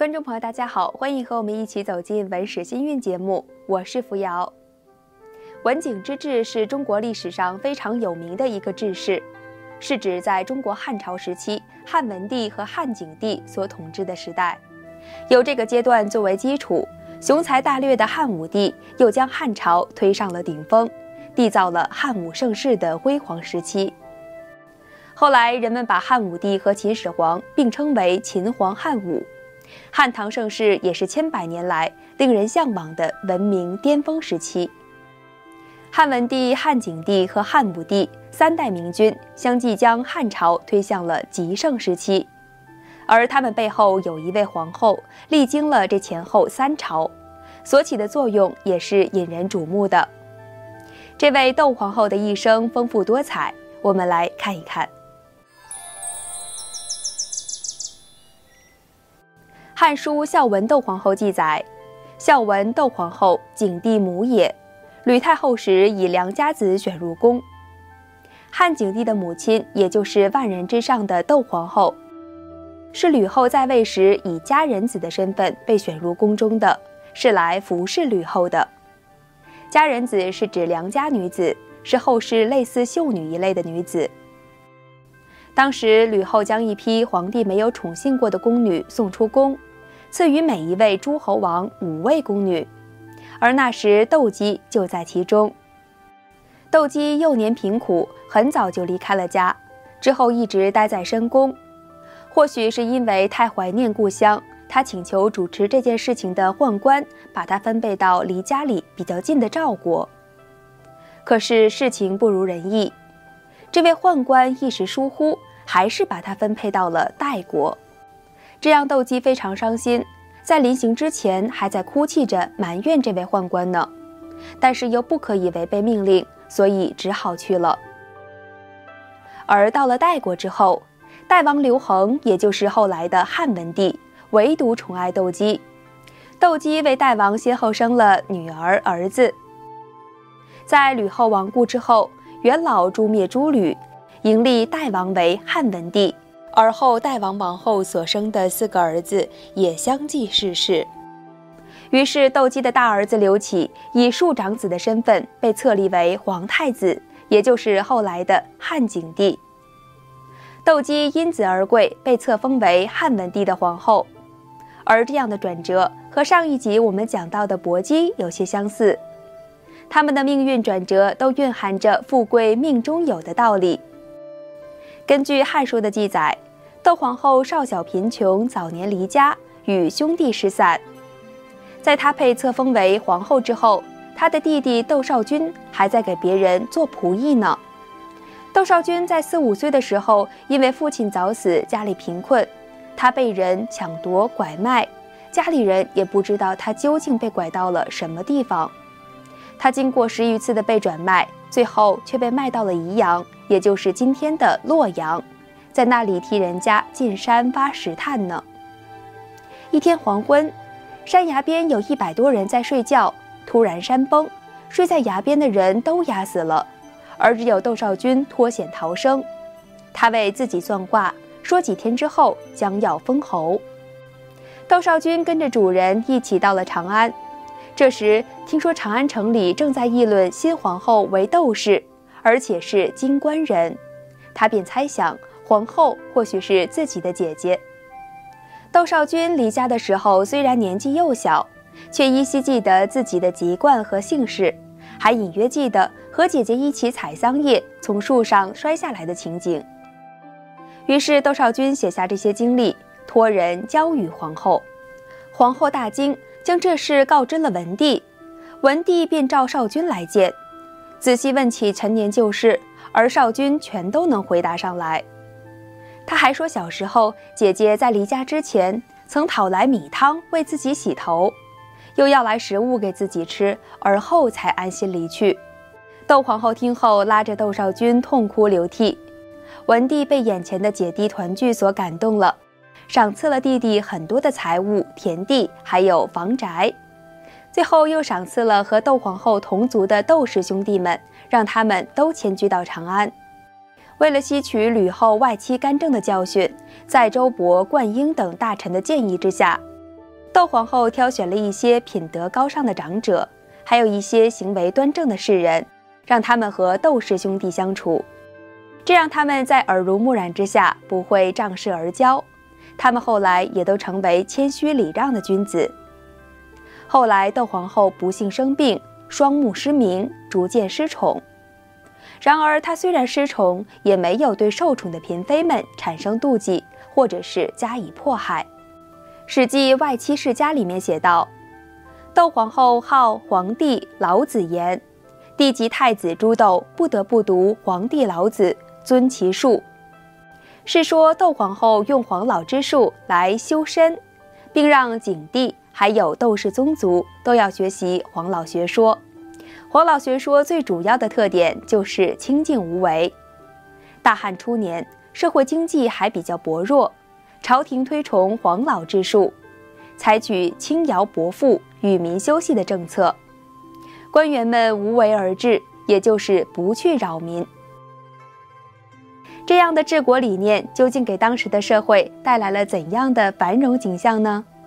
观众朋友，大家好，欢迎和我们一起走进《文史新韵》节目，我是扶摇。文景之治是中国历史上非常有名的一个治世，是指在中国汉朝时期，汉文帝和汉景帝所统治的时代。有这个阶段作为基础，雄才大略的汉武帝又将汉朝推上了顶峰，缔造了汉武盛世的辉煌时期。后来人们把汉武帝和秦始皇并称为秦皇汉武。汉唐盛世也是千百年来令人向往的文明巅峰时期。汉文帝、汉景帝和汉武帝三代明君相继将汉朝推向了极盛时期，而他们背后有一位皇后，历经了这前后三朝，所起的作用也是引人瞩目的。这位窦皇后的一生丰富多彩，我们来看一看。《汉书·孝文窦皇后》记载，孝文窦皇后，景帝母也。吕太后时，以良家子选入宫。汉景帝的母亲，也就是万人之上的窦皇后，是吕后在位时以佳人子的身份被选入宫中的，是来服侍吕后的。佳人子是指良家女子，是后世类似秀女一类的女子。当时吕后将一批皇帝没有宠幸过的宫女送出宫。赐予每一位诸侯王五位宫女，而那时窦姬就在其中。窦姬幼年贫苦，很早就离开了家，之后一直待在深宫。或许是因为太怀念故乡，他请求主持这件事情的宦官把他分配到离家里比较近的赵国。可是事情不如人意，这位宦官一时疏忽，还是把他分配到了代国。这让窦姬非常伤心，在临行之前还在哭泣着埋怨这位宦官呢，但是又不可以违背命令，所以只好去了。而到了代国之后，代王刘恒，也就是后来的汉文帝，唯独宠爱窦姬。窦姬为代王先后生了女儿、儿子。在吕后亡故之后，元老诛灭诸吕，迎立代王为汉文帝。而后，代王王后所生的四个儿子也相继逝世。于是，窦姬的大儿子刘启以庶长子的身份被册立为皇太子，也就是后来的汉景帝。窦姬因子而贵，被册封为汉文帝的皇后。而这样的转折和上一集我们讲到的薄姬有些相似，他们的命运转折都蕴含着富贵命中有的道理。根据《汉书》的记载，窦皇后少小贫穷，早年离家，与兄弟失散。在她被册封为皇后之后，她的弟弟窦少君还在给别人做仆役呢。窦少君在四五岁的时候，因为父亲早死，家里贫困，他被人抢夺拐卖，家里人也不知道他究竟被拐到了什么地方。他经过十余次的被转卖。最后却被卖到了宜阳，也就是今天的洛阳，在那里替人家进山挖石炭呢。一天黄昏，山崖边有一百多人在睡觉，突然山崩，睡在崖边的人都压死了，而只有窦少君脱险逃生。他为自己算卦，说几天之后将要封侯。窦少君跟着主人一起到了长安。这时，听说长安城里正在议论新皇后为窦氏，而且是金官人，他便猜想皇后或许是自己的姐姐。窦少君离家的时候虽然年纪幼小，却依稀记得自己的籍贯和姓氏，还隐约记得和姐姐一起采桑叶从树上摔下来的情景。于是，窦少君写下这些经历，托人交与皇后。皇后大惊。将这事告知了文帝，文帝便召少君来见，仔细问起陈年旧事，而少君全都能回答上来。他还说，小时候姐姐在离家之前，曾讨来米汤为自己洗头，又要来食物给自己吃，而后才安心离去。窦皇后听后，拉着窦少君痛哭流涕。文帝被眼前的姐弟团聚所感动了。赏赐了弟弟很多的财物、田地，还有房宅，最后又赏赐了和窦皇后同族的窦氏兄弟们，让他们都迁居到长安。为了吸取吕后外戚干政的教训，在周勃、灌婴等大臣的建议之下，窦皇后挑选了一些品德高尚的长者，还有一些行为端正的士人，让他们和窦氏兄弟相处，这让他们在耳濡目染之下不会仗势而骄。他们后来也都成为谦虚礼让的君子。后来窦皇后不幸生病，双目失明，逐渐失宠。然而她虽然失宠，也没有对受宠的嫔妃们产生妒忌，或者是加以迫害。《史记外戚世家》里面写道：“窦皇后好皇帝老子言，帝及太子朱窦不得不读皇帝老子，尊其术。”是说窦皇后用黄老之术来修身，并让景帝还有窦氏宗族都要学习黄老学说。黄老学说最主要的特点就是清静无为。大汉初年，社会经济还比较薄弱。朝廷推崇黄老之术，采取轻徭薄赋、与民休息的政策，官员们无为而治，也就是不去扰民。这样的治国理念究竟给当时的社会带来了怎样的繁荣景象呢？《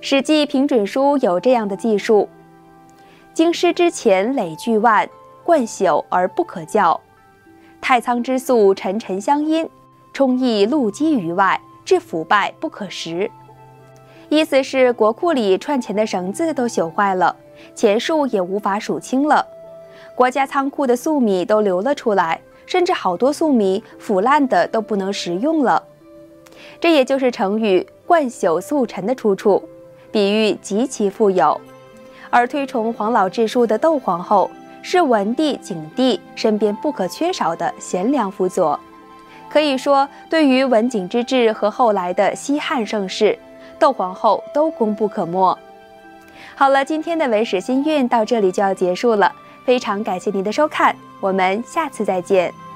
史记平准书》有这样的记述：京师之前累巨万，贯朽而不可教；太仓之粟沉沉相因。充溢露积于外，致腐败不可食。意思是国库里串钱的绳子都朽坏了，钱数也无法数清了。国家仓库的粟米都流了出来，甚至好多粟米腐烂的都不能食用了。这也就是成语“贯朽速成”的出处，比喻极其富有。而推崇黄老治术的窦皇后，是文帝、景帝身边不可缺少的贤良辅佐。可以说，对于文景之治和后来的西汉盛世，窦皇后都功不可没。好了，今天的文史新韵到这里就要结束了，非常感谢您的收看，我们下次再见。